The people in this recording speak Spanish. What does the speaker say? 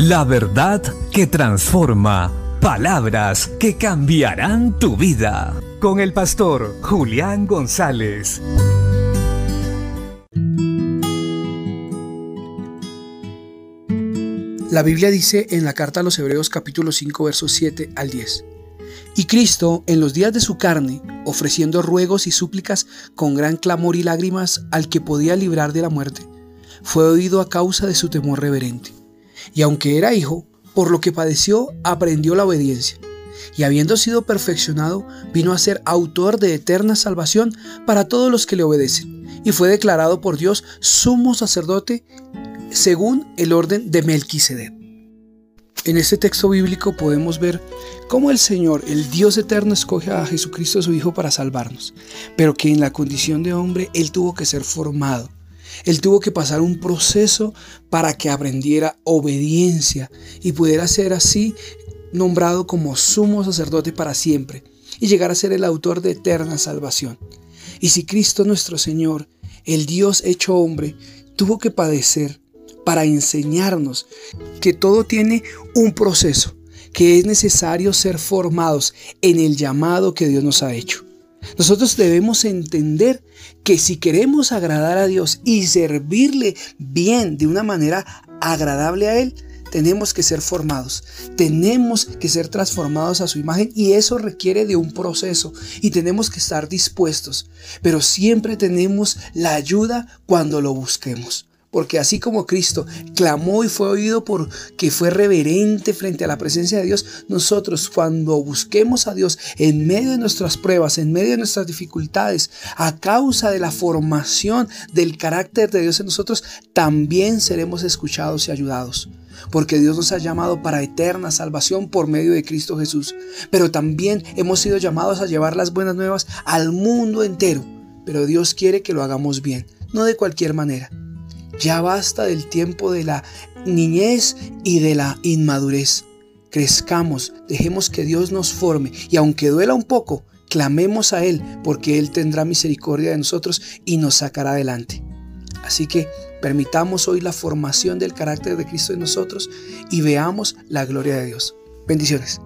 La verdad que transforma. Palabras que cambiarán tu vida. Con el pastor Julián González. La Biblia dice en la carta a los Hebreos capítulo 5 versos 7 al 10. Y Cristo, en los días de su carne, ofreciendo ruegos y súplicas con gran clamor y lágrimas al que podía librar de la muerte, fue oído a causa de su temor reverente. Y aunque era hijo, por lo que padeció, aprendió la obediencia. Y habiendo sido perfeccionado, vino a ser autor de eterna salvación para todos los que le obedecen. Y fue declarado por Dios sumo sacerdote según el orden de Melquisedec. En este texto bíblico podemos ver cómo el Señor, el Dios eterno, escoge a Jesucristo su Hijo para salvarnos, pero que en la condición de hombre Él tuvo que ser formado. Él tuvo que pasar un proceso para que aprendiera obediencia y pudiera ser así nombrado como sumo sacerdote para siempre y llegar a ser el autor de eterna salvación. Y si Cristo nuestro Señor, el Dios hecho hombre, tuvo que padecer para enseñarnos que todo tiene un proceso, que es necesario ser formados en el llamado que Dios nos ha hecho. Nosotros debemos entender que si queremos agradar a Dios y servirle bien de una manera agradable a Él, tenemos que ser formados, tenemos que ser transformados a su imagen y eso requiere de un proceso y tenemos que estar dispuestos, pero siempre tenemos la ayuda cuando lo busquemos. Porque así como Cristo clamó y fue oído por que fue reverente frente a la presencia de Dios, nosotros cuando busquemos a Dios en medio de nuestras pruebas, en medio de nuestras dificultades, a causa de la formación del carácter de Dios en nosotros, también seremos escuchados y ayudados. Porque Dios nos ha llamado para eterna salvación por medio de Cristo Jesús. Pero también hemos sido llamados a llevar las buenas nuevas al mundo entero. Pero Dios quiere que lo hagamos bien, no de cualquier manera. Ya basta del tiempo de la niñez y de la inmadurez. Crezcamos, dejemos que Dios nos forme y aunque duela un poco, clamemos a Él porque Él tendrá misericordia de nosotros y nos sacará adelante. Así que permitamos hoy la formación del carácter de Cristo en nosotros y veamos la gloria de Dios. Bendiciones.